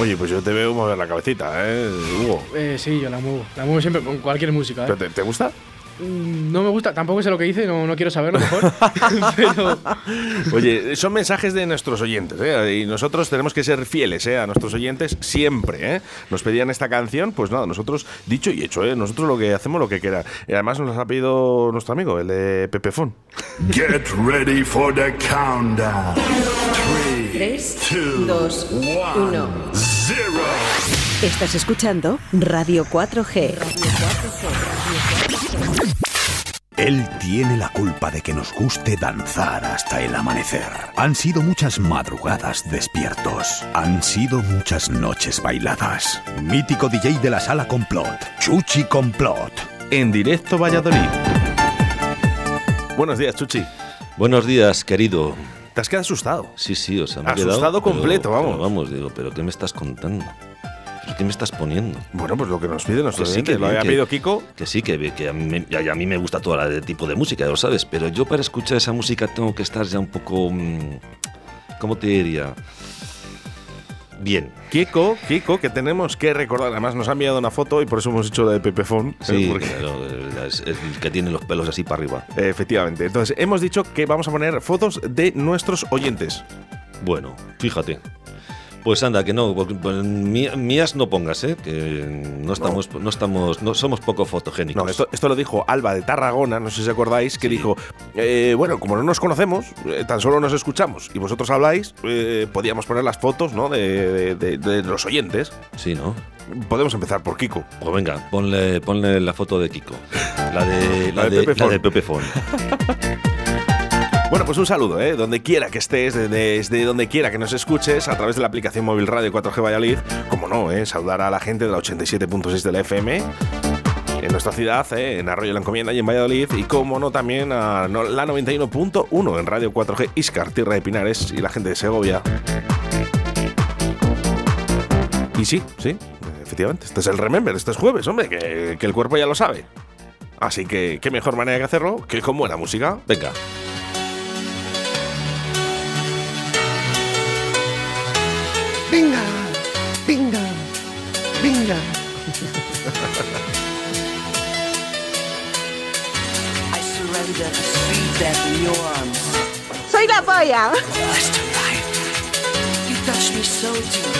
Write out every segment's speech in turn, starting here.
Oye, pues yo te veo mover la cabecita, ¿eh, Hugo? Eh, sí, yo la muevo. La muevo siempre con cualquier música. ¿eh? ¿Pero te, te gusta? Mm, No me gusta, tampoco sé lo que dice, no, no quiero saberlo mejor. pero Oye, son mensajes de nuestros oyentes, ¿eh? Y nosotros tenemos que ser fieles, ¿eh? A nuestros oyentes siempre, ¿eh? Nos pedían esta canción, pues nada, nosotros, dicho y hecho, ¿eh? Nosotros lo que hacemos lo que quiera. Y además nos ha pedido nuestro amigo, el de Pepefon. Get ready for the countdown. Three, 3, two, 2, 1. Zero. Estás escuchando Radio 4G. Él tiene la culpa de que nos guste danzar hasta el amanecer. Han sido muchas madrugadas despiertos. Han sido muchas noches bailadas. Mítico DJ de la sala Complot, Chuchi Complot. En directo Valladolid. Buenos días, Chuchi. Buenos días, querido. Te has quedado asustado. Sí, sí, o sea, me he Asustado pero- completo, vamos. pero vamos, digo, pero ¿qué me estás contando? ¿Pero ¿Qué me estás poniendo? Bueno, pues lo que nos pide nuestro Que sí, que Lo había pedido Kiko. Que sí, que, que a, mí, a mí me gusta todo el tipo de música, ya lo sabes, pero yo para escuchar esa música tengo que estar ya un poco... mm, ¿Cómo te diría? Bien. Kiko, Kiko, que tenemos que recordar. Además, nos ha enviado una foto y por eso hemos hecho la de Pepefon. ¿eh? Sí, Porque- claro, es, es el que tiene los pelos así para arriba. Efectivamente. Entonces, hemos dicho que vamos a poner fotos de nuestros oyentes. Bueno, fíjate. Pues anda, que no, pues, mí- mías no pongas, ¿eh? Que no estamos, no, estamos, no somos poco fotogénicos. No, esto, esto lo dijo Alba de Tarragona, no sé si acordáis, que Sí. dijo, eh, bueno, como no nos conocemos, eh, tan solo nos escuchamos y vosotros habláis, eh, podíamos poner las fotos ¿no? de, de- de- de los oyentes. Sí, ¿no? Podemos empezar por Kiko. Pues venga, ponle, ponle la foto de Kiko. La de, La la de Pepe la Fon. de Pepe Fon. Bueno, pues un saludo, ¿eh? Donde quiera que estés, desde, donde quiera que nos escuches, a través de la aplicación móvil Radio 4G Valladolid. Como no, ¿eh? Saludar a la gente de la 87.6 de la FM. En nuestra ciudad, ¿eh? en Arroyo la Encomienda y en Valladolid. Y como no, también a la 91.1 en Radio 4G Iscar, Tierra de Pinares y la gente de Segovia. Y sí, sí, efectivamente. Este es el Remember, este es jueves, hombre, que, que el cuerpo ya lo sabe. Así que, qué mejor manera que hacerlo que con buena música. Venga. Venga, venga, venga. I surrender to sweet death in your arms. Soy la polla. Blessed life. You touch me so deep.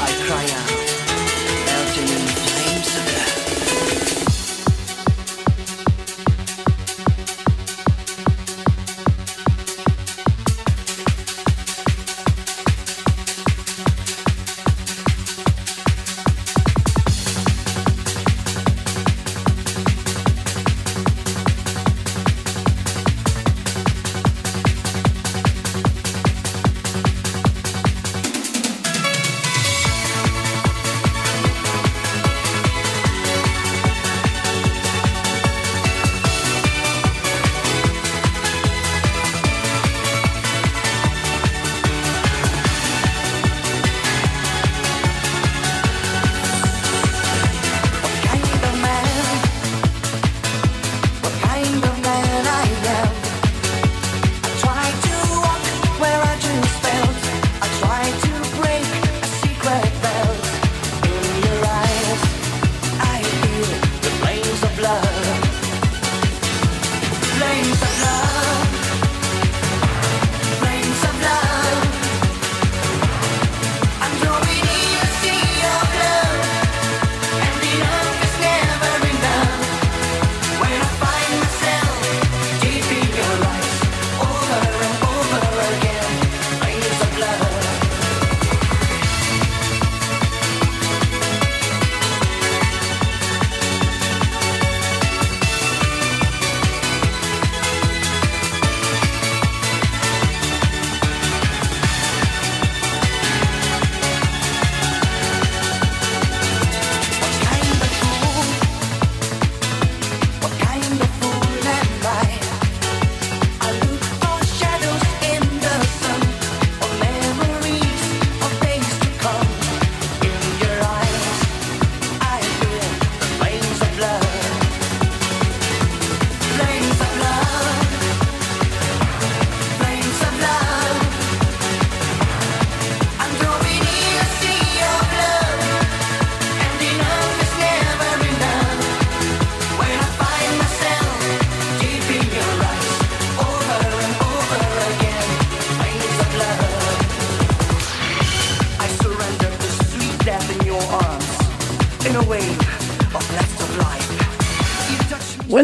I cry out,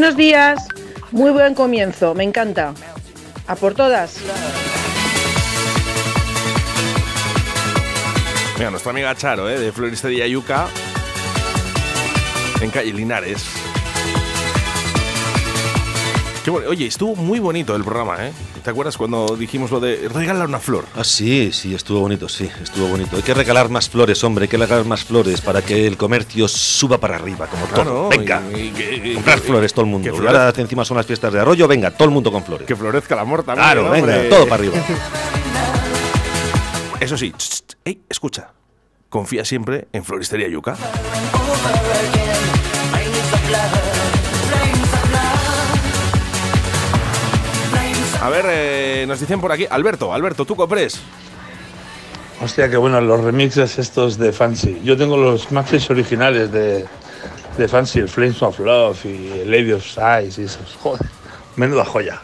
Buenos días. Muy buen comienzo, me encanta. A por todas. Mira, nuestra amiga Charo, ¿eh? de Floristería Yuca, en calle Linares. Qué bueno. Oye, estuvo muy bonito el programa, ¿eh? ¿Te acuerdas cuando dijimos lo de regalar una flor? Ah, sí, sí, estuvo bonito, sí, estuvo bonito. Hay que regalar más flores, hombre, hay que regalar más flores para que el comercio suba para arriba, como todo. Claro, venga, y- y- y- comprar flores todo el mundo. que Y florezca- ahora encima son las fiestas de arroyo, venga, todo el mundo con flores. Que florezca el amor también. Claro, ¿no, venga, todo para arriba. Eso sí, tss, tss, ey, escucha. Confía siempre en Floristería Yuca. A ver, eh, nos dicen por aquí, Alberto, Alberto, tú compres. Hostia, qué bueno, los remixes estos de Fancy. Yo tengo los maxis originales de, de Fancy, el Flames of Love y el Lady of Size y esos. Joder, menuda joya.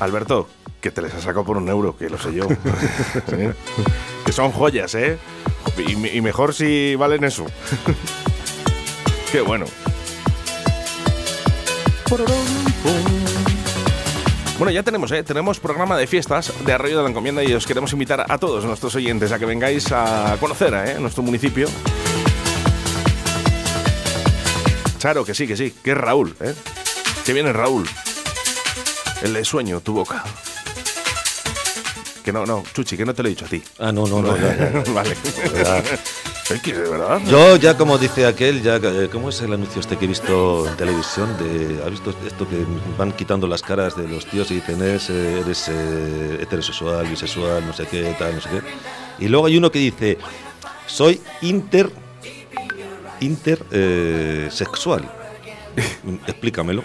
Alberto, que te les has sacado por un euro, que lo sé yo. Sí. Que son joyas, ¿eh? Y, y mejor si valen eso. Qué bueno. Bueno, ya tenemos, ¿eh? Tenemos programa de fiestas de Arroyo de la Encomienda y os queremos invitar a todos nuestros oyentes a que vengáis a conocer ¿eh? nuestro municipio. Claro, que sí, que sí, que es Raúl, ¿eh? Que viene Raúl. El de sueño, tu boca. Que no, no, Chuchi, que no te lo he dicho a ti. Ah, no, no, no. vale. De verdad. Yo ya como dice aquel, ya eh, ¿cómo es el anuncio este que he visto en televisión? De, ¿Has visto esto que van quitando las caras de los tíos y dicen eres, eh, eres eh, heterosexual, bisexual, no sé qué, tal, no sé qué? Y luego hay uno que dice soy inter intersexual. Explícamelo.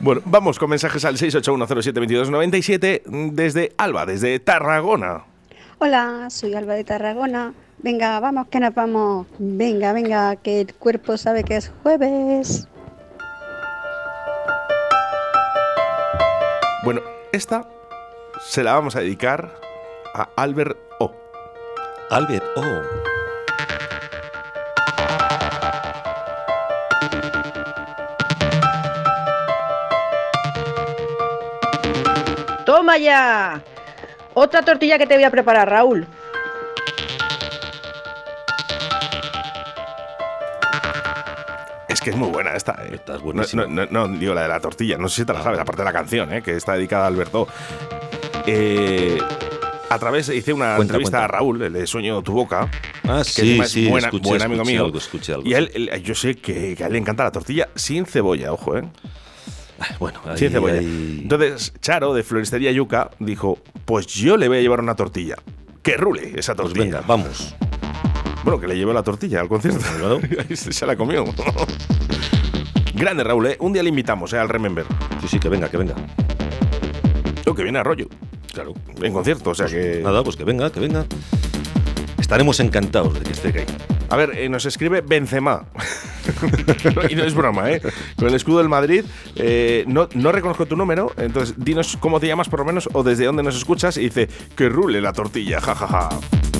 Bueno, vamos con mensajes al 681072297 desde Alba, desde Tarragona. Hola, soy Alba de Tarragona. Venga, vamos que nos vamos. Venga, venga, que el cuerpo sabe que es jueves. Bueno, esta se la vamos a dedicar a Albert O. Albert O. ¡Toma ya! Otra tortilla que te voy a preparar, Raúl. Es que es muy buena esta. ¿eh? Esta es No, buenísima. no, no, no, digo la de la tortilla, no sé si te la sabes, aparte de la canción, ¿eh? que está dedicada a Alberto. Eh, a través hice una Cuenta, entrevista cuenta. a Raúl, el de Sueño tu boca. Ah, que sí, es sí, buena- escuché, buen amigo escuché mío. algo, escuché algo, y él, él- yo sé que, que a él le encanta la tortilla sin cebolla, ojo, ¿eh? Bueno, ahí- sin cebolla. ahí- Entonces, Charo, de Floristería Yuca, dijo: Pues yo le voy a llevar una tortilla. Que rule esa Pues tortilla. venga, vamos. Bueno, que le llevó la tortilla al concierto. Se la comió. Grande, Raúl, ¿eh? Un día le invitamos ¿eh? al Remember. Sí, sí, que venga, que venga. Lo que viene a rollo. Claro. En concierto, o sea que. Nada, pues que venga, que venga. Estaremos encantados de que esté ahí. A ver, eh, nos escribe Benzema. y no es broma, ¿eh? Con el escudo del Madrid. eh, no, no reconozco tu número, entonces dinos cómo te llamas por lo menos o desde dónde nos escuchas y dice que rule la tortilla, jajaja. ¿Qué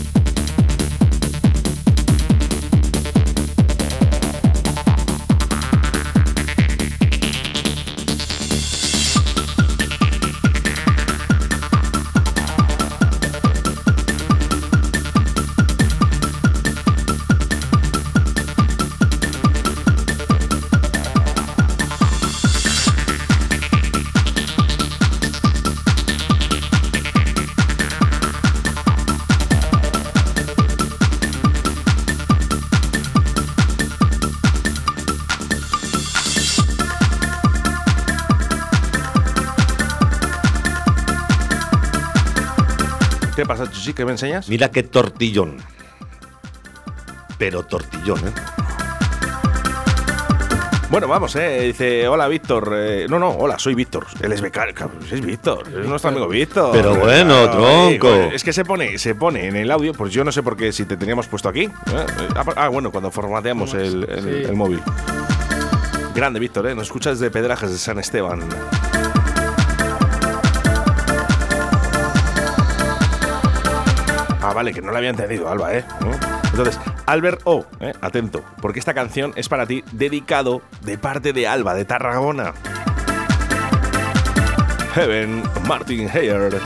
¿Qué me enseñas? Mira qué tortillón. Pero tortillón, ¿eh? Bueno, vamos, ¿eh? Dice, hola, Víctor. Eh, no, no, hola, soy Víctor. Él es becario. cabrón, Es Víctor. Es nuestro amigo Víctor. Pero bueno, Claro, tronco. eh, Es que se pone, se pone en el audio, pues yo no sé por qué si te teníamos puesto aquí. ¿eh? Ah, bueno, cuando formateamos el, el- Sí. el móvil. Grande, Víctor, ¿eh? Nos escuchas de Pedrajas de San Esteban. Vale, que no lo había entendido, Alba, ¿eh? Entonces, Albert O, ¿eh? atento, porque esta canción es para ti, dedicado de parte de Alba, de Tarragona. Heaven, Martin Heyer.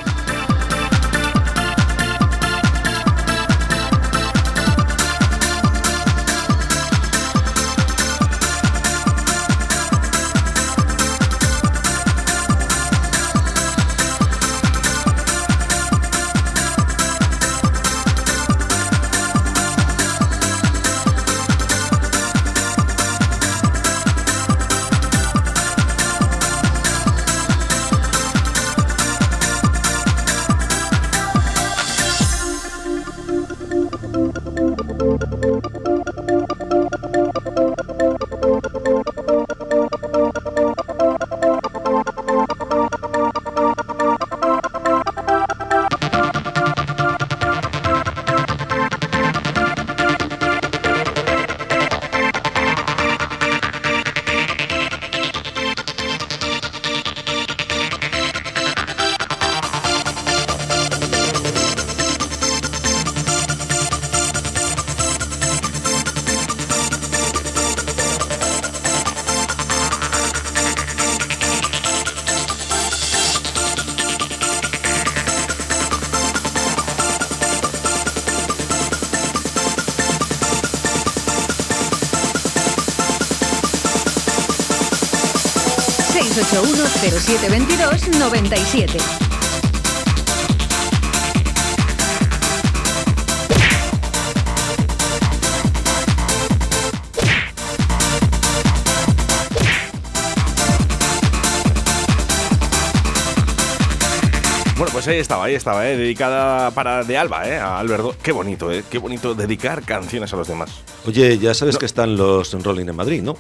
Veintidós noventa y siete. Bueno, pues ahí estaba, ahí estaba, ¿eh? dedicada para de Alba, ¿eh? a Alberto. Qué bonito, ¿eh? qué bonito dedicar canciones a los demás. Oye, ya sabes que están los Rolling en Madrid, ¿no?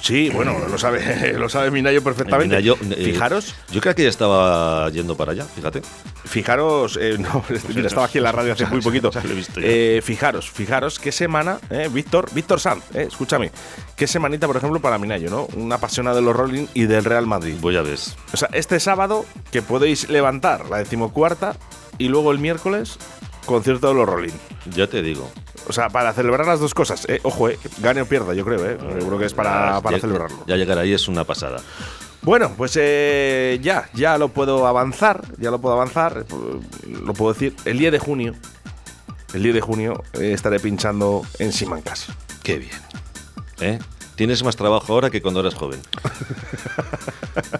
Sí, bueno, lo sabe, lo sabe Minayo perfectamente. Minayo, eh, Fijaros. Yo creo que ya estaba yendo para allá, fíjate. Fijaros, eh, no, mira, estaba aquí en la radio hace muy poquito. Lo he visto. Eh, fijaros, fijaros qué semana, Víctor, Víctor Sanz, escúchame, qué semanita, por ejemplo, para Minayo, ¿no? Una apasionada de los Rolling y del Real Madrid. Pues ya ves. O sea, este sábado que podéis levantar la decimocuarta y luego el miércoles concierto de los Rolling. Ya te digo. O sea, para celebrar las dos cosas. Eh, ojo, eh, gane o pierda, yo creo, eh. Creo que es para, para ya, celebrarlo. Ya llegar ahí es una pasada. Bueno, pues eh, ya, ya lo puedo avanzar, ya lo puedo avanzar, lo puedo decir. El 10 de junio, el 10 de junio eh, estaré pinchando en Simancas. Qué bien. ¿Eh? Tienes más trabajo ahora que cuando eras joven.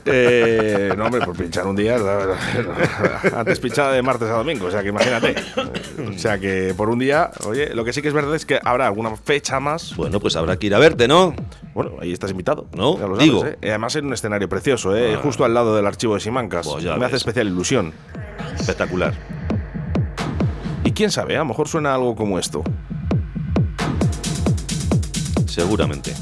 Eh, no, hombre, por pinchar un día. Antes pinchaba de martes a domingo, o sea que imagínate. O sea que por un día, oye, lo que sí que es verdad es que habrá alguna fecha más. Bueno, pues habrá que ir a verte, ¿no? Bueno, ahí estás invitado. ¿No? Ya lo sabes, Digo. ¿eh? Además en un escenario precioso, ¿eh? Ah. justo al lado del archivo de Simancas. Pues Me hace especial ilusión. Espectacular. Y quién sabe, a lo mejor suena algo como esto. Seguramente.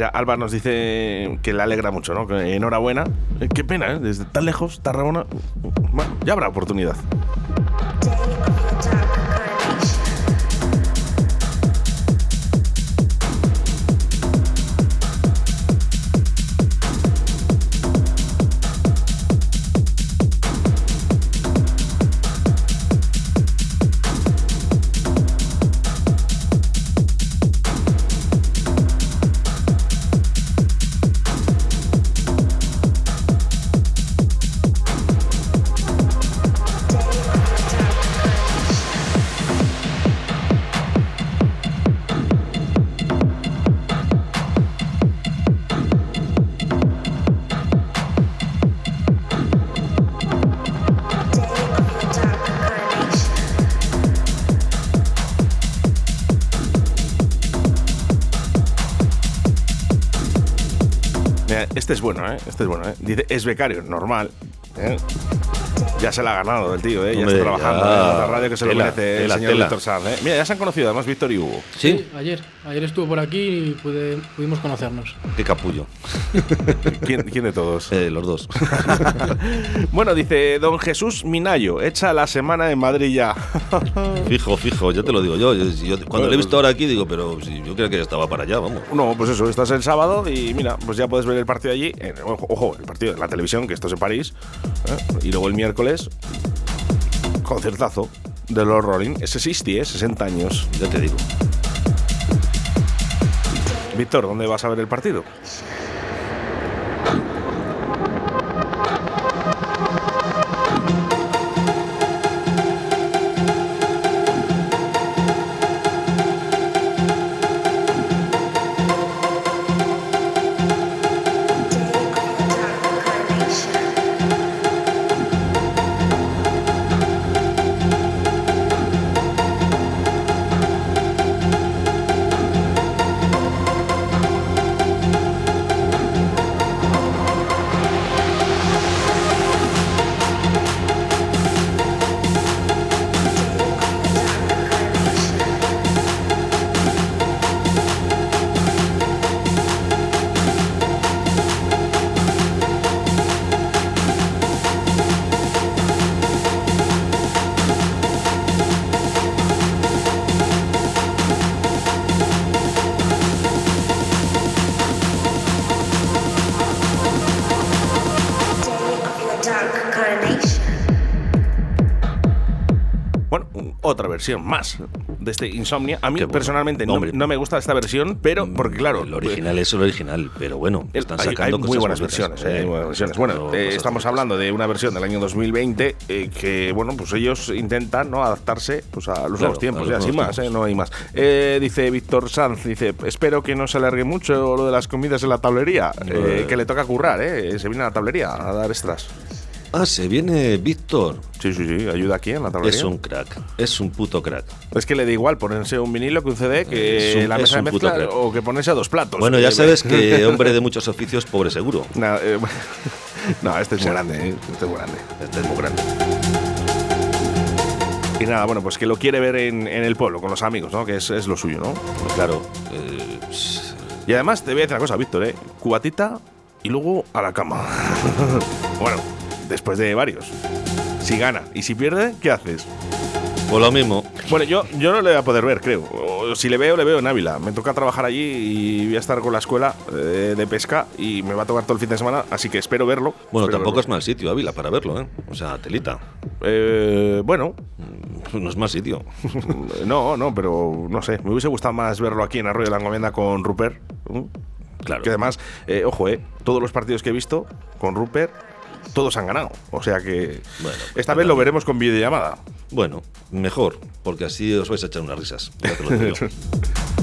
Mira, Alba nos dice que le alegra mucho, ¿no? Enhorabuena. Eh, Qué pena, ¿eh? Desde tan lejos, Tarragona. Bueno, ya habrá oportunidad. Bueno, ¿eh? Este es bueno, ¿eh? Dice, es becario, normal. ¿eh? Ya se la ha ganado el tío, ¿eh? ya Hombre, está trabajando ya. en la radio que se lo Tela, merece tela, el señor tela. Víctor Sanz. ¿eh? Mira, ya se han conocido además Víctor y Hugo. ¿Sí? ayer. Ayer estuvo por aquí y pude- pudimos conocernos. Qué capullo. ¿Quién, quién de todos? Eh, los dos. Bueno, dice don Jesús Minayo, echa la semana en Madrid ya. Fijo, fijo, ya te lo digo yo. Yo- yo- cuando Bueno, lo he visto ahora aquí, digo, pero si yo creo que ya estaba para allá, vamos. No, pues eso, estás el sábado y mira, pues ya puedes ver el partido allí. en- ojo, ojo, el partido en la televisión, que esto es en París. ¿eh? Y luego el miércoles, concertazo de los Rolling. Ese 60, ¿eh? 60 años. Ya te digo. Víctor, ¿dónde vas a ver el partido? Versión más de este Insomnia. A mí bueno. personalmente no, no me gusta esta versión, pero porque claro, El original es el original, pero bueno, están hay, sacando hay cosas muy buenas bonitas, versiones, eh, eh. hay buenas versiones. Bueno, eh, estamos hablando de una versión del año 2020 eh, que, bueno, pues ellos intentan no adaptarse pues, a los Claro, nuevos tiempos, a los ya, sin nuevos más, eh, no hay más. Eh, dice Víctor Sanz, dice, espero que no se alargue mucho lo de las comidas en la tablería, eh, Eh. que le toca currar, eh, se viene a la tablería a dar extras. Ah, se viene Víctor. Sí, sí, sí, ayuda aquí en la tablería. Es un crack, es un puto crack. Es que le da igual ponerse un vinilo que un CD, que un- la es mesa de mezcla o que ponerse a dos platos. Bueno, ya Eh, sabes que hombre de muchos oficios, pobre seguro. Nah, eh, no, este es muy grande, eh, este es muy grande. Este es muy grande. Y nada, bueno, pues que lo quiere ver en, en el pueblo, con los amigos, ¿no? Que es, es lo suyo, ¿no? Claro. eh, Y además te voy a decir una cosa, Víctor, ¿eh? Cubatita y luego a la cama. bueno, después de varios. Si gana y si pierde, ¿qué haces? Pues lo mismo. Bueno, yo, yo no le voy a poder ver, creo. O si le veo, le veo en Ávila. Me toca trabajar allí y voy a estar con la escuela eh, de pesca y me va a tocar todo el fin de semana, así que espero verlo. Bueno, Espero tampoco verlo. es mal sitio, Ávila, para verlo, ¿eh? O sea, telita. Eh, bueno, No es mal sitio. no, no, pero no sé. Me hubiese gustado más verlo aquí en Arroyo de la Encomienda con Rupert. ¿Mm? Claro. Que además, eh, ojo, eh, todos los partidos que he visto con Rupert, todos han ganado. O sea que Bueno, esta vez lo veremos con videollamada. Bueno, mejor, porque así os vais a echar unas risas. Ya te lo digo yo.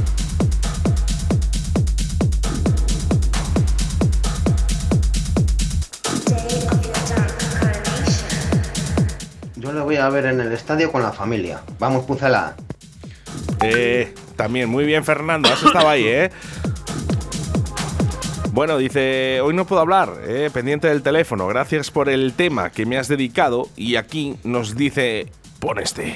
Voy a ver en el estadio con la familia. Vamos, Pucela. Eh, también, muy bien, Fernando. Has estado ahí, ¿eh? Bueno, dice, hoy no puedo hablar, eh, pendiente del teléfono. Gracias por el tema que me has dedicado. Y aquí nos dice, pon este.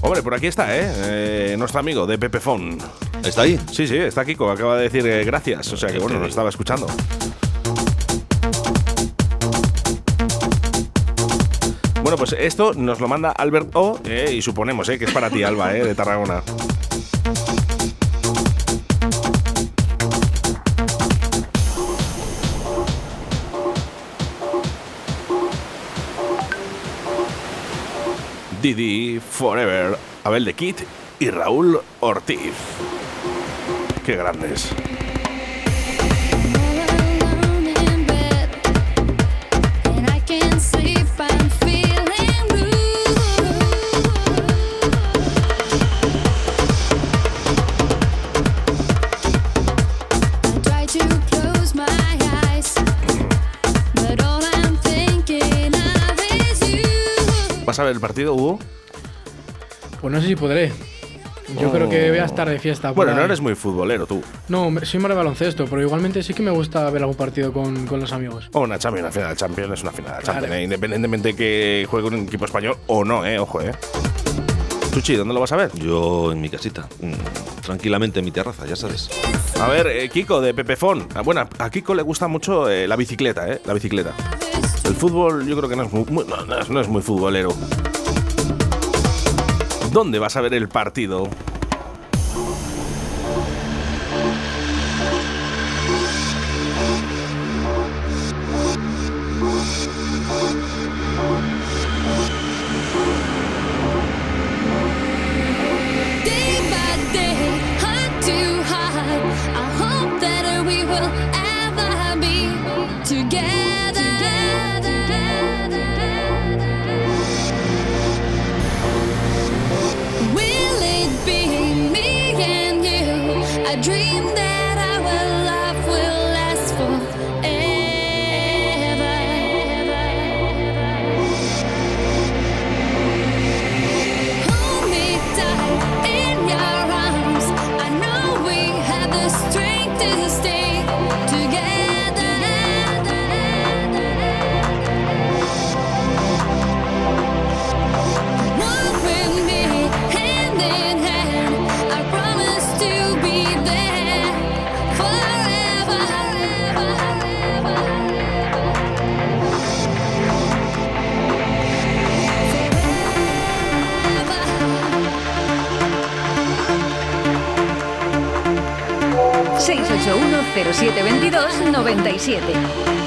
Hombre, por aquí está, ¿eh? Eh, Nuestro amigo de Pepefon. ¿Está ahí? Sí, sí, está Kiko. Acaba de decir eh, gracias. O sea que bueno, nos estaba escuchando. Bueno, pues esto nos lo manda Albert O eh, y suponemos eh, que es para ti, Alba, eh, de Tarragona. Didi Forever, Abel de Kit y Raúl Ortiz. Qué grandes. ¿Vas a ver el partido, Hugo? Pues no sé si podré. Yo creo que voy a estar de fiesta. por Bueno, no eres muy futbolero tú. No, soy más de baloncesto, pero igualmente sí que me gusta ver algún partido con, con los amigos. O una Champions, una final de Champions es una final de Claro. Champions, ¿eh? independientemente que juegue un equipo español o no, eh, ojo, eh. Chuchi, ¿dónde lo vas a ver? Yo en mi casita, mm, tranquilamente en mi terraza, ya sabes. A ver, eh, Kiko de Pepefón. Ah, Bueno, a Kiko le gusta mucho eh, la bicicleta, ¿eh? La bicicleta. El fútbol yo creo que no es muy, no, no es muy futbolero. ¿Dónde vas a ver el partido? 0722 97.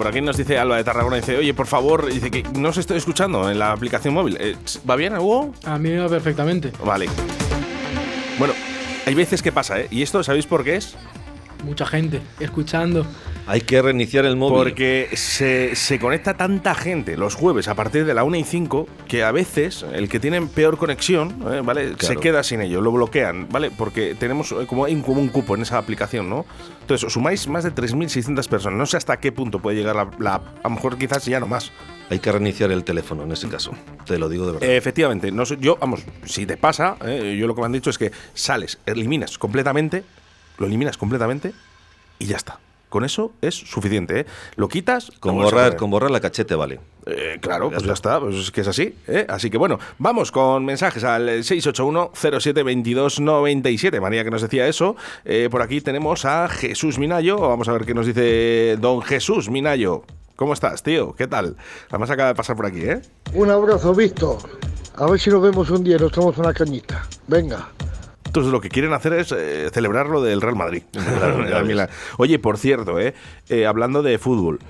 Por aquí nos dice Alba de Tarragona, dice, oye, por favor, dice que no os estoy escuchando en la aplicación móvil. Eh, ¿Va bien, Hugo? A mí me va perfectamente. Vale. Bueno, hay veces que pasa, ¿eh? ¿Y esto sabéis por qué es? Mucha gente escuchando. Hay que reiniciar el móvil. Porque se, se conecta tanta gente los jueves a partir de la 1 y 5 que a veces el que tiene peor conexión, ¿eh? ¿vale? Se queda sin ello, lo bloquean, ¿vale? Porque tenemos eh, como, hay un- como un cupo en esa aplicación, ¿no? Entonces, os sumáis más de 3.600 personas. No sé hasta qué punto puede llegar la, la- A lo mejor quizás ya no más. Hay que reiniciar el teléfono en ese caso. Te lo digo de verdad. Efectivamente, no yo, vamos, si te pasa, eh, yo lo que me han dicho es que sales, eliminas completamente, lo eliminas completamente y ya está. Con eso es suficiente, ¿eh? Lo quitas. con, borrar, con borrar la cachete vale. Eh, claro, pues ya está, pues es que es así. ¿eh? Así que bueno, vamos con mensajes al 681-072297. María que nos decía eso. Eh, por aquí tenemos a Jesús Minayo. Vamos a ver qué nos dice don Jesús Minayo. ¿Cómo estás, tío? ¿Qué tal? Además acaba de pasar por aquí, ¿eh? Un abrazo, Víctor. A ver si nos vemos un día y nos tomamos una cañita. Venga. Entonces lo que quieren hacer es eh, celebrar lo del Real Madrid. Oye, por cierto, eh, eh, hablando de fútbol,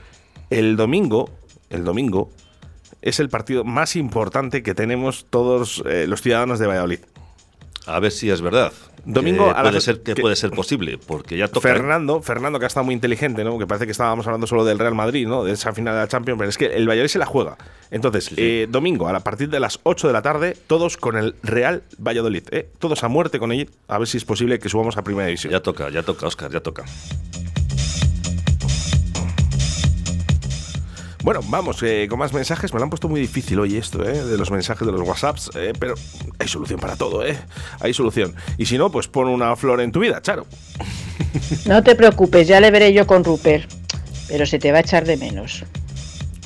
el domingo, el domingo es el partido más importante que tenemos todos eh, los ciudadanos de Valladolid. A ver si es verdad. Domingo Que a puede las- ser que, que- puede ser posible, porque ya toca. ¿eh? Fernando, Fernando que ha estado muy inteligente, ¿no? Que parece que estábamos hablando solo del Real Madrid, ¿no? De esa final de la Champions, pero es que el Valladolid se la juega. Entonces, eh, domingo a la- partir de las 8 de la tarde, todos con el Real Valladolid, ¿eh? Todos a muerte con él, a ver si es posible que subamos a Primera División. Ya toca, ya toca, Oscar, ya toca. Bueno, vamos, eh, con más mensajes. Me lo han puesto muy difícil hoy esto, ¿eh? De los mensajes de los WhatsApps. eh, pero hay solución para todo, ¿eh? Hay solución. Y si no, pues pon una flor en tu vida, Charo. No te preocupes, ya le veré yo con Rupert. Pero se te va a echar de menos.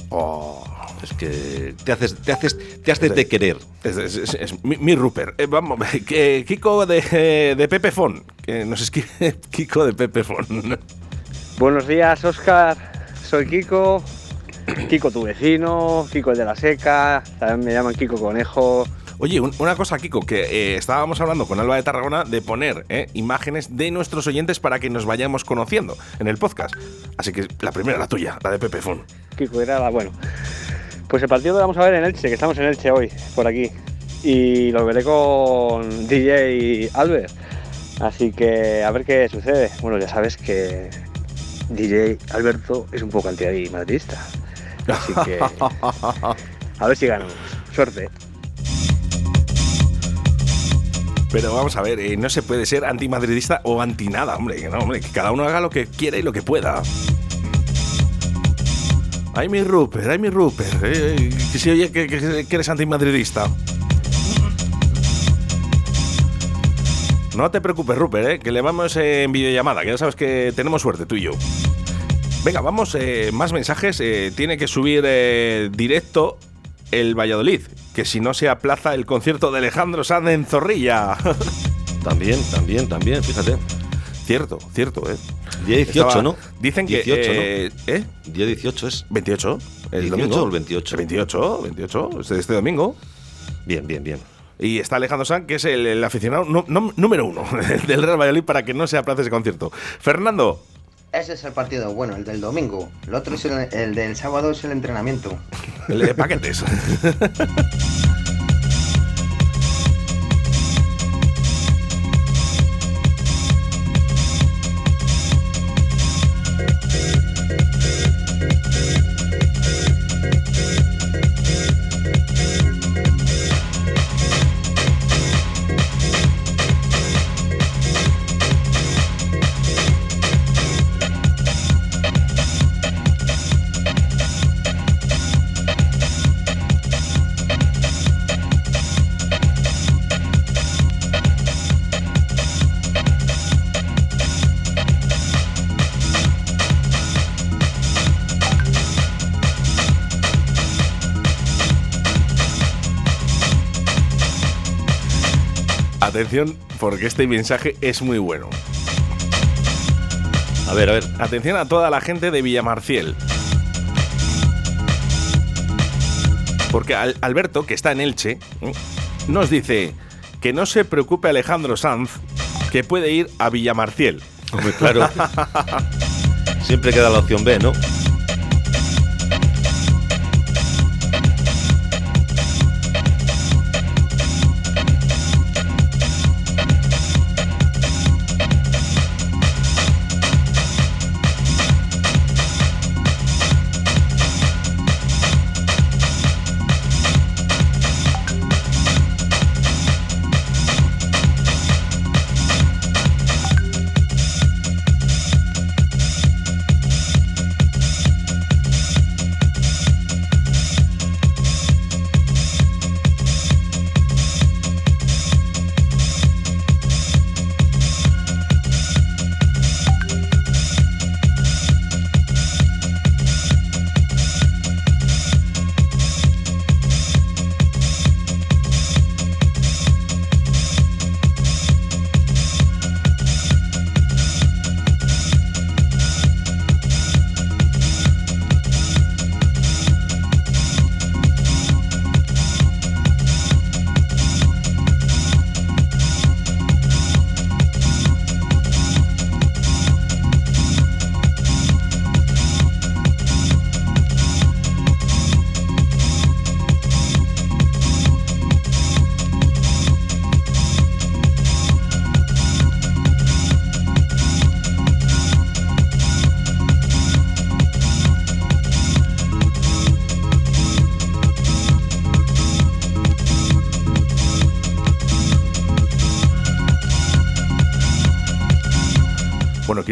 Oh. Es que te haces, te haces, te haces de querer. Es, es- es- es mi, mi Rupert. Eh, vamos, que Kiko de, de Pepe Fon. Que nos escribe Kiko de Pepe Fon. Buenos días, Oscar. Soy Kiko. Kiko, tu vecino. Kiko el de la seca. También me llaman Kiko Conejo. Oye, un- una cosa, Kiko, que eh, estábamos hablando con Alba de Tarragona de poner eh, imágenes de nuestros oyentes para que nos vayamos conociendo en el podcast. Así que la primera, la tuya, la de Pepe Fon. Kiko era la. Bueno. Pues el partido lo vamos a ver en Elche, que estamos en Elche hoy, por aquí. Y lo veré con DJ Albert. Así que a ver qué sucede. Bueno, ya sabes que DJ Alberto es un poco antimadridista. Así que a ver si ganamos. Suerte. Pero vamos a ver, eh, no se puede ser antimadridista o anti nada, hombre. Que no, hombre, que cada uno haga lo que quiera y lo que pueda. Ay, mi Rupert, ay, mi Rupert. eh, eh, que si oye que, que- que eres antimadridista. No te preocupes, Rupert, eh, que le vamos en videollamada, que ya sabes que tenemos suerte tú y yo. Venga, vamos, eh, más mensajes. eh, tiene que subir eh, directo el Valladolid, que si no se aplaza el concierto de Alejandro Sanz en Zorrilla. También, también, también, fíjate. Cierto, cierto, ¿eh? Día 18, Estaba- ¿no? Dicen que. 18, ¿no? eh. Día 18 es. 28. El 18 domingo. o el 28. 28, 28, este, este domingo. Bien, bien, bien. Y está Alejandro Sanz, que es el, el aficionado num- número uno del Real Valladolid para que no se aplace ese concierto. Fernando, Ese es el partido bueno, el del domingo. El otro es el, el del sábado, es el entrenamiento. el de paquetes. Atención, porque este mensaje es muy bueno. A ver, a ver. Atención a toda la gente de Villamarciel. Porque Al- Alberto, que está en Elche, ¿eh? nos dice que no se preocupe Alejandro Sanz, que puede ir a Villamarciel. Hombre, claro. Siempre queda la opción B, ¿no?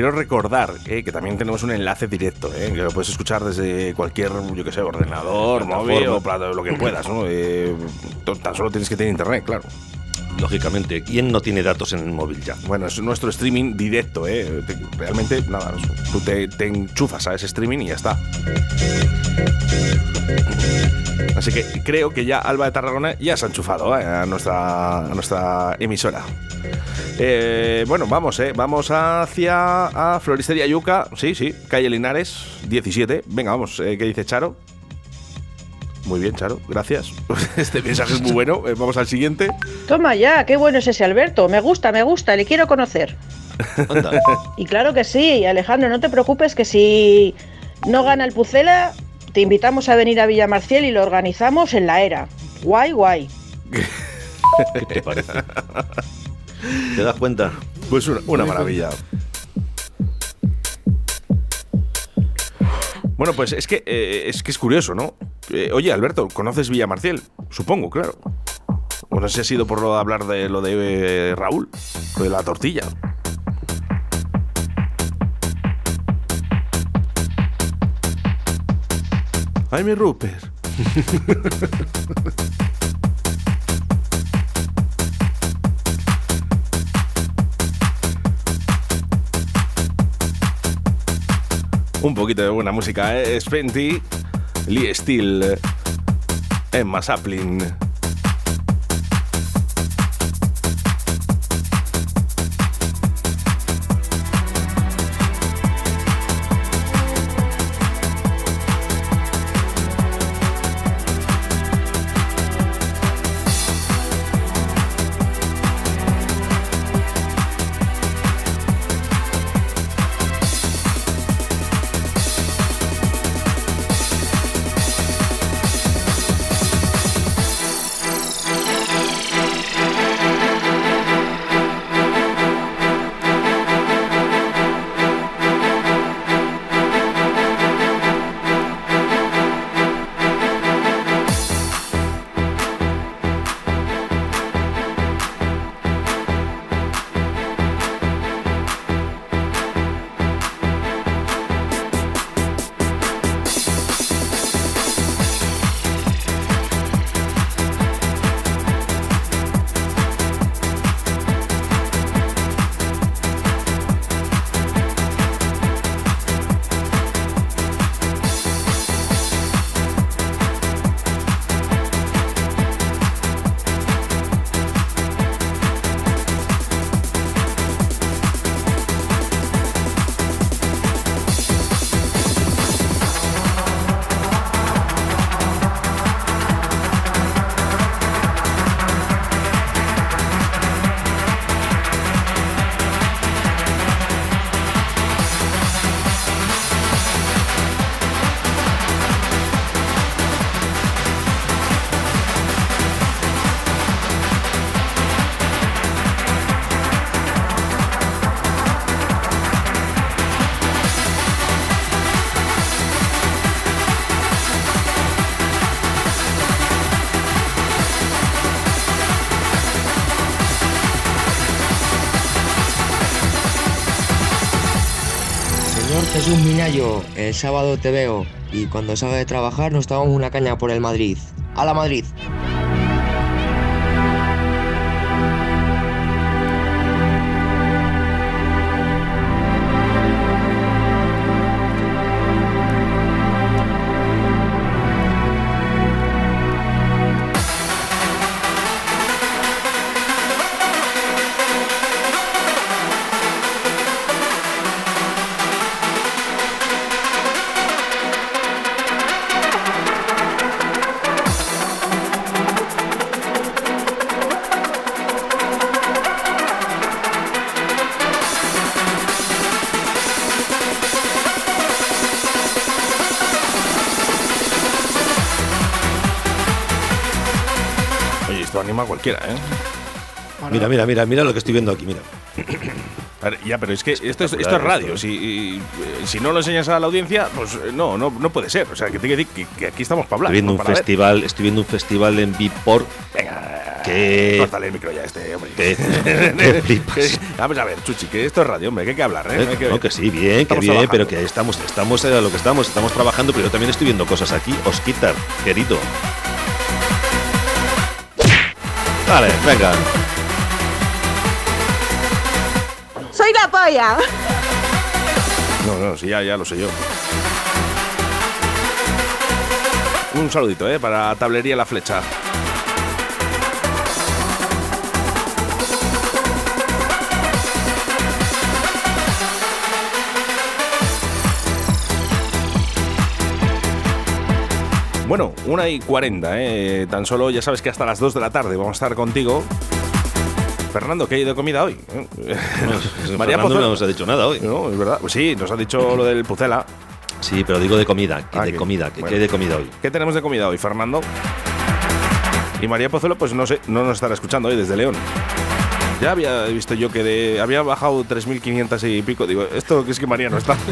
Quiero recordar eh, que también tenemos un enlace directo, eh, que lo puedes escuchar desde cualquier, yo que sé, ordenador, móvil o lo que puedas, ¿no? Eh, tan solo tienes que tener internet, claro. Lógicamente, ¿quién no tiene datos en el móvil ya? Bueno, es nuestro streaming directo, ¿eh? Te- realmente, nada, tú te, enchufas a ese streaming y ya está. Así que creo que ya Alba de Tarragona ya se ha enchufado ¿eh? a, nuestra, nuestra emisora. Eh, bueno, vamos, ¿eh? Vamos hacia a Floristería Yuca. Sí, sí, calle Linares, 17. Venga, vamos, ¿qué dice Charo? Muy bien, Charo, gracias. Este mensaje es muy bueno. Eh, vamos al siguiente. Toma ya, qué bueno es ese Alberto. Me gusta, me gusta, le quiero conocer. Y claro que sí, Alejandro, no te preocupes que si no gana el Pucela, Te invitamos a venir a Villamarciel y lo organizamos en la era. Guay, guay. ¿Qué te parece? ¿Te das cuenta? Pues una, una maravilla. Bueno, pues es que, eh, es que es curioso, ¿no? Eh, oye, Alberto, ¿conoces Villamarciel? Supongo, claro. O no sé si ha sido por lo de hablar de lo de eh, Raúl, lo de la tortilla. Ay, mi Rupert. Un poquito de buena música, ¿eh? Spenty, Lee Steele, Emma Saplin. Jesús Minayo, el sábado te veo y cuando salga de trabajar nos tomamos una caña por el Madrid. ¡A la Madrid! Cualquiera, ¿eh? Mira, mira, mira, mira lo que estoy viendo aquí, mira. Ya, pero es que esto, es- esto es radio. Si, y- eh, si no lo enseñas a la audiencia, pues eh, no, no, no puede ser. O sea, que tiene que decir que, que aquí estamos para hablar. Estoy viendo no un para ver. festival, estoy viendo un festival en Vipor. Venga, que Córtale el micro ya a este, hombre. que- que Vamos a ver, Chuchi, que esto es radio, hombre, que hay que hablar, ¿eh? Eh, Hay que- no, que sí, bien, que bien, trabajando. pero que estamos, estamos a lo que estamos, estamos trabajando, pero yo también estoy viendo cosas aquí. Osquitar, querido. Vale, venga. ¡Soy la polla! No, no, sí, ya, ya lo sé yo. Un saludito, ¿eh? Para Tablería La Flecha. Bueno, una y 40, ¿eh? Tan solo ya sabes que hasta las 2 de la tarde vamos a estar contigo. Fernando, ¿qué hay de comida hoy? Fernando no nos ha dicho nada hoy. No, es verdad. Pues sí, nos ha dicho lo del Pucela. Sí, pero digo de comida, que Ah, de que- comida, que bueno. ¿qué hay de comida hoy? ¿Qué tenemos de comida hoy, Fernando? Y María Pozuelo, pues no sé, no nos estará escuchando hoy desde León. Ya había visto yo que de- había bajado 3.500 y pico. Digo, esto que es que María no está.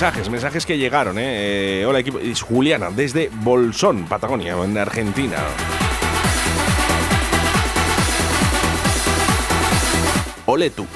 Mensajes, mensajes que llegaron, ¿eh? Eh, hola equipo, es Juliana, desde Bolsón, Patagonia, en Argentina. Ole tú.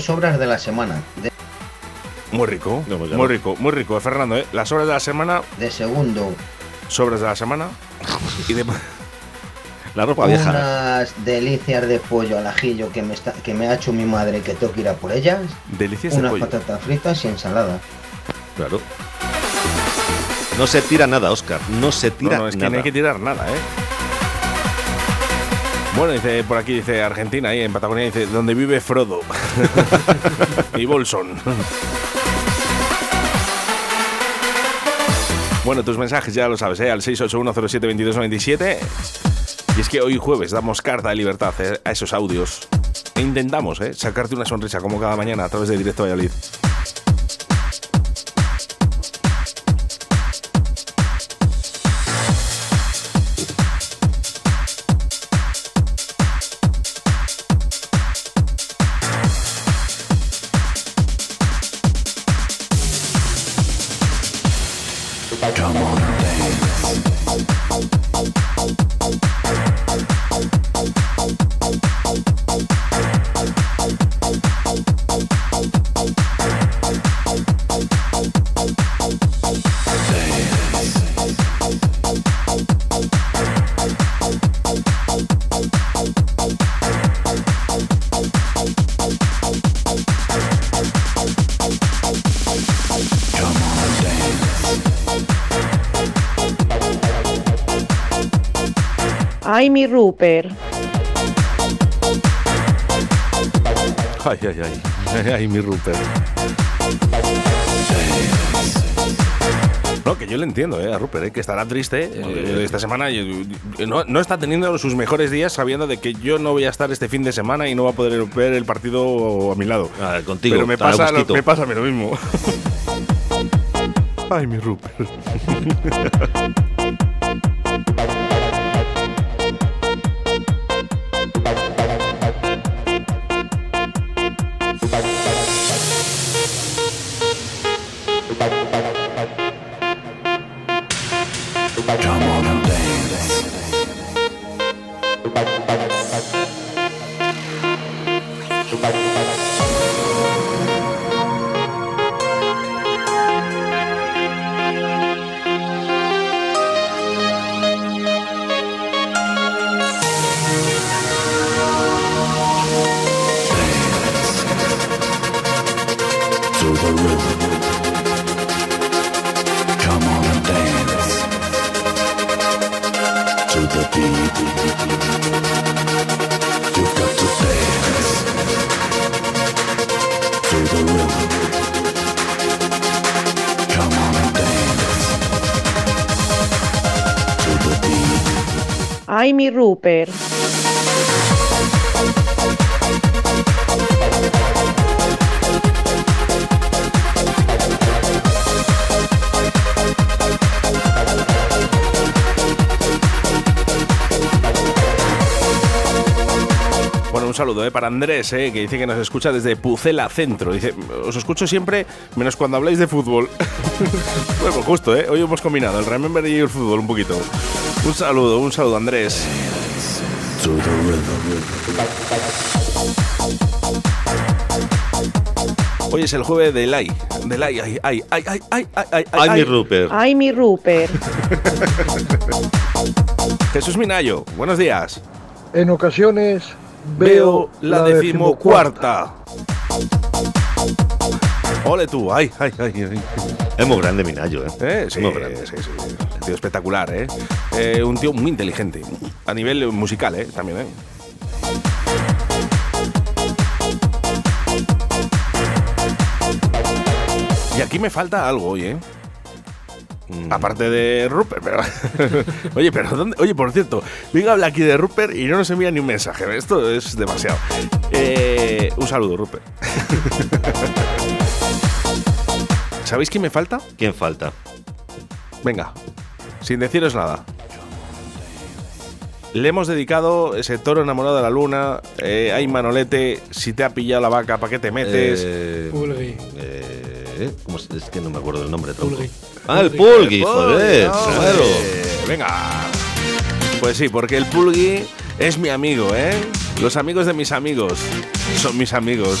Tengo sobras de la semana. De, Muy rico, ya muy no. rico, muy rico, Fernando. ¿eh? Las obras de la semana, de segundo, sobras de la semana. Y de, La ropa vieja. unas delicias de pollo al ajillo que me, está, que me ha hecho mi madre que tengo que ir a por ellas. delicias de Unas pollo. patatas fritas y ensalada. Claro. No se tira nada, Oscar. No se tira no, es que nada. no hay que tirar nada, ¿eh? Bueno, dice por aquí, dice Argentina, ahí en Patagonia, dice, donde vive Frodo. y Bolson. bueno, tus mensajes ya lo sabes, ¿eh? Al 681072297. Y es que hoy jueves damos carta de libertad ¿eh? a esos audios. E intentamos, ¿eh? Sacarte una sonrisa como cada mañana a través de Directo Valladolid. Come on. Ay, mi Rupert. Ay, ay, ay. Ay, mi Rupert. No, que yo le entiendo, ¿eh? A Rupert, ¿eh? que estará triste eh, esta semana. No, no está teniendo sus mejores días sabiendo de que yo no voy a estar este fin de semana y no va a poder ver el partido a mi lado. Ah, contigo. Pero me pasa, lo, me pasa a mí lo mismo. Ay, mi Rupert. Ay, mi Rupert. Un saludo eh, para Andrés, eh, que dice que nos escucha desde Pucela Centro. Dice, os escucho siempre, menos cuando habláis de fútbol. bueno, pues justo, ¿eh? Hoy hemos combinado el Remember y el fútbol un poquito. Un saludo, un saludo Andrés. Hoy es el jueves de Lai. De Lai, ay, ay, ay, ay, ay, ay, ay. Ay, mi Rupert. Ay, mi Rupert. Jesús Minayo, buenos días. En ocasiones veo, veo la, la decimocuarta. decimocuarta. Ole tú, ay, ay, ay, ay. Es muy grande Minayo, ¿eh? Eh, sí, Muy grande. sí, sí. Un tío espectacular, ¿eh? Eh, Un tío muy inteligente. A nivel musical, ¿eh? También, ¿eh? Y aquí me falta algo hoy, ¿eh? Mm. Aparte de Rupert, pero... Oye, pero ¿dónde? Oye, por cierto, venga a hablar aquí de Rupert y no nos envía ni un mensaje. Esto es demasiado. Eh, un saludo, Rupert. ¿Sabéis quién me falta? ¿Quién falta? Venga, sin deciros nada. Le hemos dedicado ese toro enamorado de la luna. Eh, ay, Manolete, si te ha pillado la vaca, ¿para qué te metes? Eh, Pulgui. eh, ¿cómo se- es que no me acuerdo del nombre. tronco. Pulgui. Ah, el Pulgui, joder, claro. Venga. Pues sí, porque el Pulgui es mi amigo, ¿eh? Los amigos de mis amigos son mis amigos.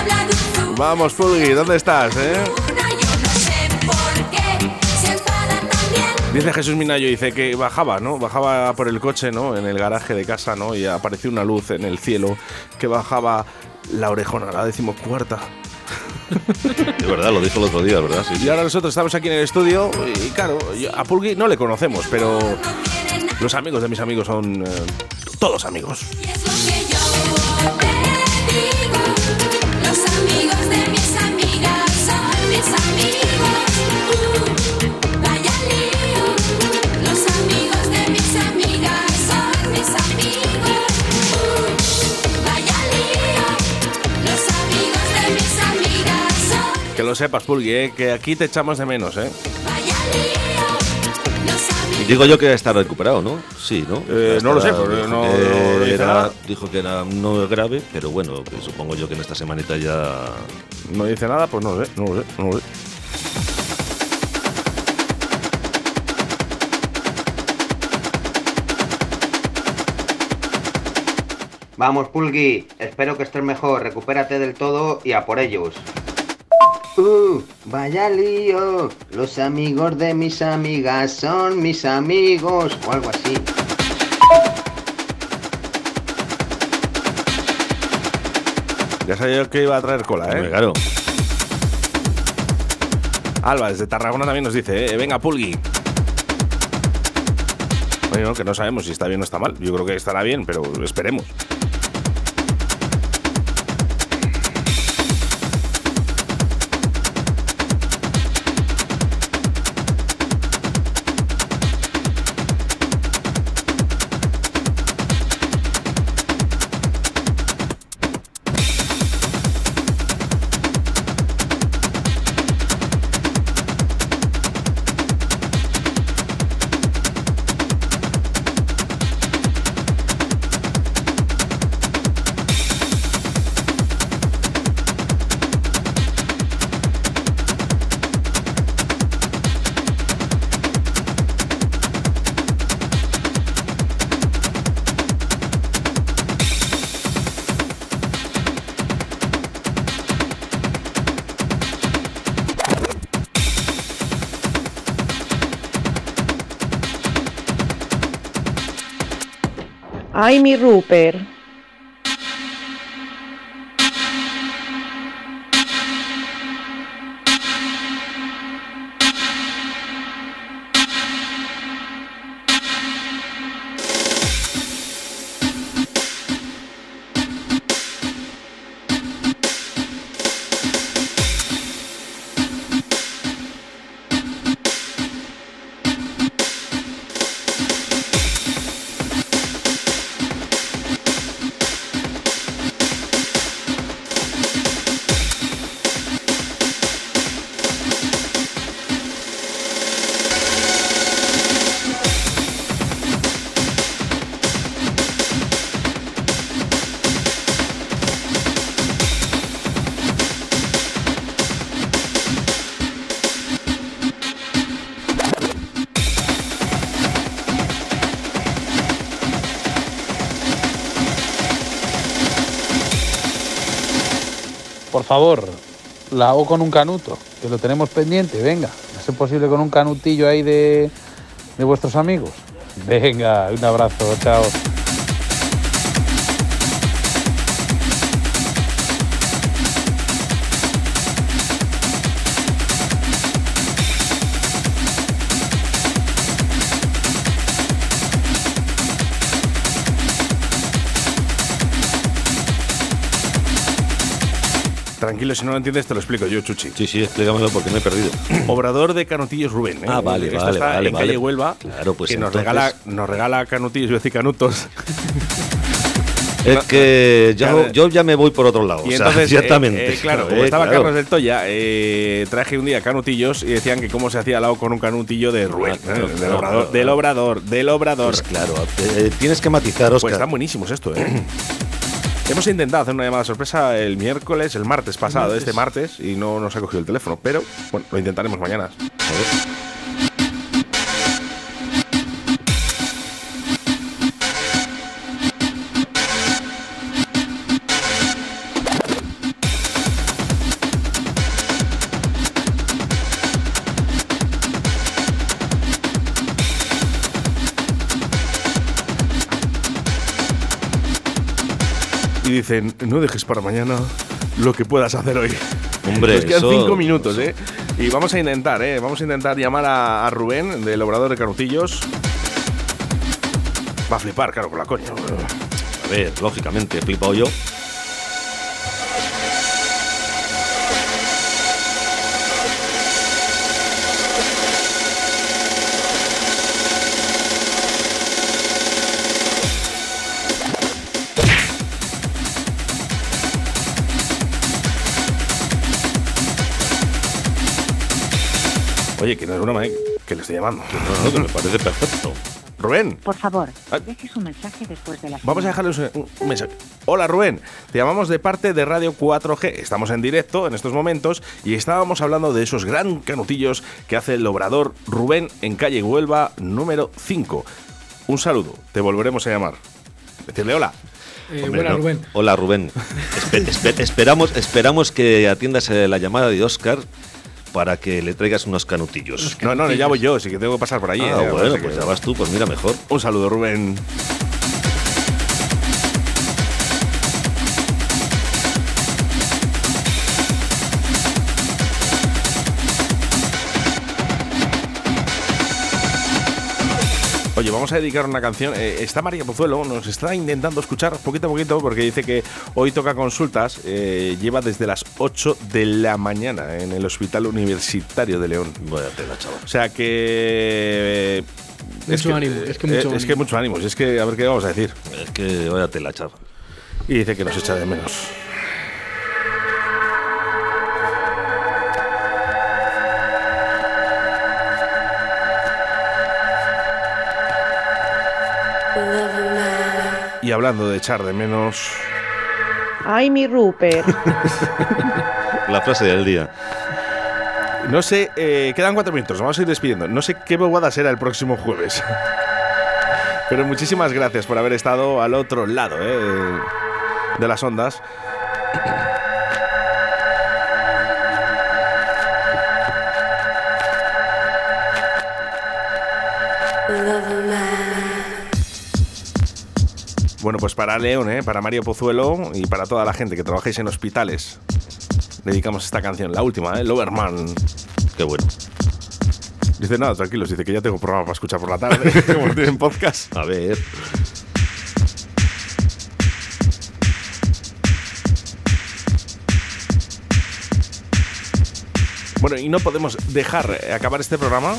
Vamos, Pulgui, ¿dónde estás, eh? Dice Jesús Minayo, dice que bajaba, ¿no? Bajaba por el coche, ¿no? En el garaje de casa, ¿no? Y apareció una luz en el cielo que bajaba la orejona, la decimocuarta. De verdad, lo dijo el otro día, ¿verdad? Sí, sí. Y ahora nosotros estamos aquí en el estudio y claro, a Pulgui no le conocemos, pero los amigos de mis amigos son eh, todos amigos. Sepas, Pulgui, ¿eh? que aquí te echamos de menos, ¿eh? Digo yo que está recuperado, ¿no? Sí, ¿no? Eh, no lo sé, porque dijo no- que no era- nada. Dijo que era no grave, pero bueno, que supongo yo que en esta semanita ya. No dice nada, pues no lo sé, no lo sé, no lo sé. Vamos, Pulgui, espero que estés mejor, recupérate del todo y a por ellos. Uh, vaya lío, los amigos de mis amigas son mis amigos, o algo así. Ya sabía yo que iba a traer cola, Hombre, ¿eh? Claro. Alba, desde Tarragona también nos dice, eh, venga, Pulgui. Bueno, que no sabemos si está bien o está mal. Yo creo que estará bien, pero esperemos. Jaime Rupert. Favor, la O con un canuto, que lo tenemos pendiente, venga. ¿Es posible con un canutillo ahí de, de vuestros amigos? Venga, un abrazo, chao. Tranquilo, si no lo entiendes, te lo explico yo, Chuchi. Sí, sí, explícamelo porque me he perdido. Obrador de Canutillos Rubén. ¿eh? Ah, vale, Esto vale, está vale, en vale. calle Huelva. Claro, pues que nos entonces- regala, nos regala canutillos, yo decir canutos. Es que ya- Claro. yo ya me voy por otro lado. Y o sea, entonces, ciertamente. eh, eh, claro, como Eh, estaba claro. Carlos del Toya, eh, traje un día canutillos y decían que cómo se hacía al lado con un canutillo de Rubén. Ah, claro, ¿eh? del, obrador, del obrador, del obrador. Pues claro, eh, tienes que matizar, Pues Oscar. están buenísimos esto, ¿eh? Hemos intentado hacer una llamada sorpresa el miércoles, el martes pasado, martes. este martes, y no nos ha cogido el teléfono. Pero, bueno, lo intentaremos mañana. Y dicen, no dejes para mañana lo que puedas hacer hoy. Hombre, Nos quedan eso- cinco minutos, ¿eh? Y vamos a intentar, ¿eh? Vamos a intentar llamar a, a Rubén, del Obrador de Canutillos. Va a flipar, claro, con la coña. A ver, lógicamente, he flipado yo. Oye, que no es broma, ¿eh? Que le estoy llamando. No, no, que me parece perfecto. Rubén, Por favor, Ah. deje su mensaje después de la vamos a dejarle un, un mensaje. Hola Rubén, te llamamos de parte de Radio 4G. Estamos en directo en estos momentos y estábamos hablando de esos gran canutillos que hace el obrador Rubén en calle Huelva número 5. Un saludo, te volveremos a llamar. Decirle hola. Eh, Hombre, buena, no. Rubén. Hola, Rubén. Espe- espe- esperamos, esperamos que atiendas eh, la llamada de Oscar para que le traigas unos canutillos. No, no, ya voy yo, sí que tengo que pasar por allí. Ah, ¿eh? bueno, pues ya vas tú, pues mira, mejor. Un saludo, Rubén. Vamos a dedicar una canción. Eh, está María Pozuelo, nos está intentando escuchar poquito a poquito porque dice que hoy toca consultas. eh, lleva desde las 8 de la mañana en el Hospital Universitario de León. Vaya tela, chaval. O sea que. eh, Mucho ánimo, es que mucho eh, es que ánimo. mucho ánimo. Es que, a ver qué vamos a decir. Es que vaya tela, chaval. Y dice que nos echa de menos. Y hablando de echar de menos. Ay, mi Rupert. La frase del día. No sé, eh, quedan cuatro minutos, vamos a ir despidiendo. No sé qué bobada será el próximo jueves. Pero muchísimas gracias por haber estado al otro lado eh, de las ondas. Bueno, pues para León, ¿eh? para Mario Pozuelo y para toda la gente que trabajáis en hospitales, dedicamos esta canción, la última, ¿eh? Loverman. Qué bueno. Dice, nada, tranquilos, dice que ya tengo programa para escuchar por la tarde, como tienen podcast. A ver. Bueno, y no podemos dejar acabar este programa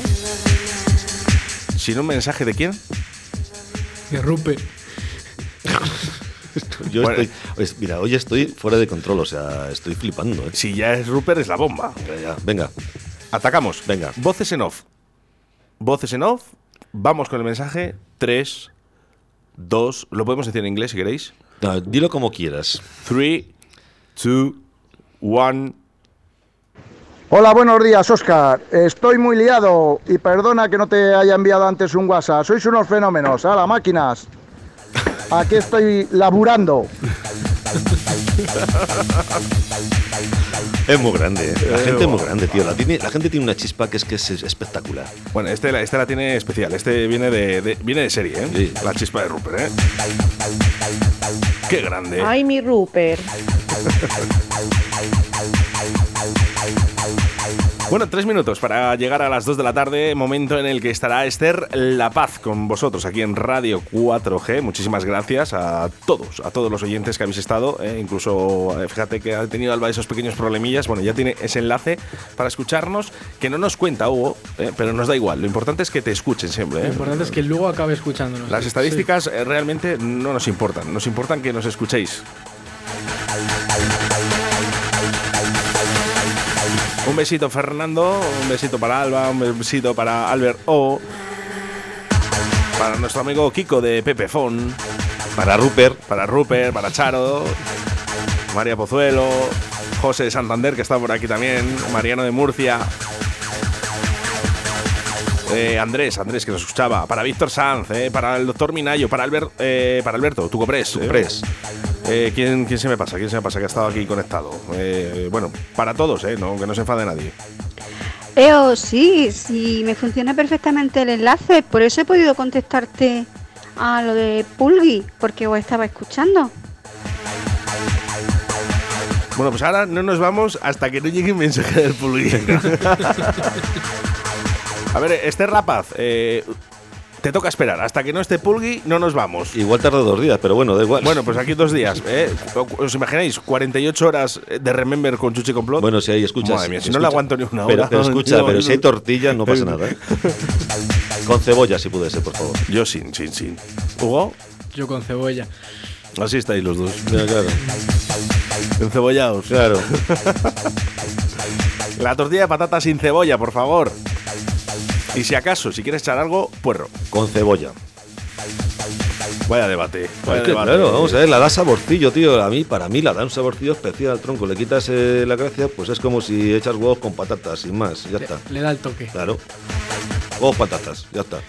sin un mensaje de quién. De Rupe. Yo Bueno. estoy. pues, mira, hoy estoy fuera de control, o sea, estoy flipando. ¿eh? Si ya es Rupert, es la bomba. Ya, ya, Venga, Atacamos. venga. Voces en off. Voces en off. Vamos con el mensaje. 3, 2. Lo podemos decir en inglés si queréis. No, dilo como quieras. 3, 2, 1. Hola, buenos días, Oscar. Estoy muy liado y perdona que no te haya enviado antes un WhatsApp. Sois unos fenómenos, a las máquinas. Aquí estoy laburando. Es muy grande, ¿eh? la Eh, gente es muy grande, tío. La, tiene- la gente tiene una chispa que es que es espectacular. Bueno, este, la- este la tiene especial. Este viene de, de- viene de serie, ¿eh? La chispa de Rupert, ¿eh? Qué grande. Ay, mi Rupert. Bueno, tres minutos para llegar a las 2 de la tarde, momento en el que estará Esther La Paz con vosotros aquí en Radio 4G. Muchísimas gracias a todos, a todos los oyentes que habéis estado. eh, incluso, eh, fíjate que ha tenido Alba esos pequeños problemillas. Bueno, ya tiene ese enlace para escucharnos, que no nos cuenta Hugo, eh, pero nos da igual. Lo importante es que te escuchen siempre. Lo eh. importante es que luego acabe escuchándonos. Las estadísticas eh, realmente no nos importan, nos importan que nos escuchéis. Un besito Fernando, un besito para Alba, un besito para Albert O, para nuestro amigo Kiko de Pepe Fon, para Rupert, para Rupert, para Charo, María Pozuelo, José de Santander que está por aquí también, Mariano de Murcia, eh, Andrés, Andrés que nos escuchaba, para Víctor Sanz, eh, para el doctor Minayo, para, Albert, eh, para Alberto, tu Copres. Eh, ¿quién, ¿Quién se me pasa? ¿Quién se me pasa que ha estado aquí conectado? Eh, bueno, para todos, eh, no, que no se enfade nadie. Eo, sí, sí, me funciona perfectamente el enlace, por eso he podido contestarte a lo de Pulgi, porque os estaba escuchando. Bueno, pues ahora no nos vamos hasta que no llegue un mensaje del Pulgui. A ver, Esther La Paz, eh, te toca esperar. Hasta que no esté Pulgui, no nos vamos. Igual tarda dos días, pero bueno, da igual. Bueno, pues aquí dos días. ¿eh? ¿Os imagináis? 48 horas de Remember con Chuchi Complot. Bueno, si hay escuchas. Madre mía, si escucha. no le aguanto ni una hora. Pero, pero escucha, No, pero no. si hay tortilla, no pasa nada. ¿eh? Con cebolla, si puede ser, por favor. Yo sin, sin, sin. ¿Hugo? Yo con cebolla. Así estáis los dos. Ya, claro. Encebollados. Claro. La tortilla de patata sin cebolla, por favor. Y si acaso, si quieres echar algo, puerro. Con cebolla. Vaya debate. Vaya Es que, debate. claro, vamos a ver, la da saborcillo, tío. A mí, para mí, la da un saborcillo especial al tronco. Le quitas eh, la gracia, pues es como si echas huevos con patatas, sin más. Ya está. Le da el toque. Claro. Huevos, patatas, ya está.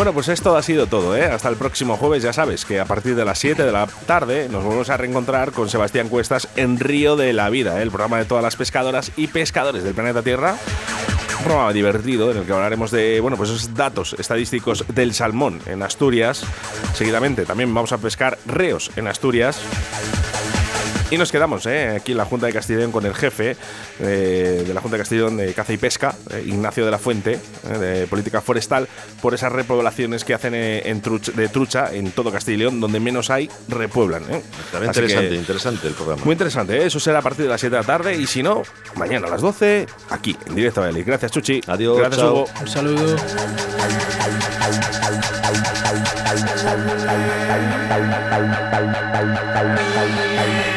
Bueno, pues esto ha sido todo, ¿eh? Hasta el próximo jueves, ya sabes que a partir de las 7 de la tarde nos volvemos a reencontrar con Sebastián Cuestas en Río de la Vida, ¿eh? el programa de todas las pescadoras y pescadores del planeta Tierra. Un programa divertido en el que hablaremos de, bueno, pues datos estadísticos del salmón en Asturias. Seguidamente también vamos a pescar reos en Asturias. Y nos quedamos ¿eh? aquí en la Junta de Castellón con el jefe eh, de la Junta de Castellón de Caza y Pesca, eh, Ignacio de la Fuente, eh, de Política Forestal, por esas repoblaciones que hacen eh, en truch- de trucha en todo Castilla y León, donde menos hay. ¿eh? Que- interesante, interesante el programa. muy interesante, ¿eh? eso será a partir de las 7 de la tarde y si no, mañana a las 12, aquí, en directo a Valladolid. Gracias, Chuchi. Adiós, Gracias, chao. Hugo. Un saludo.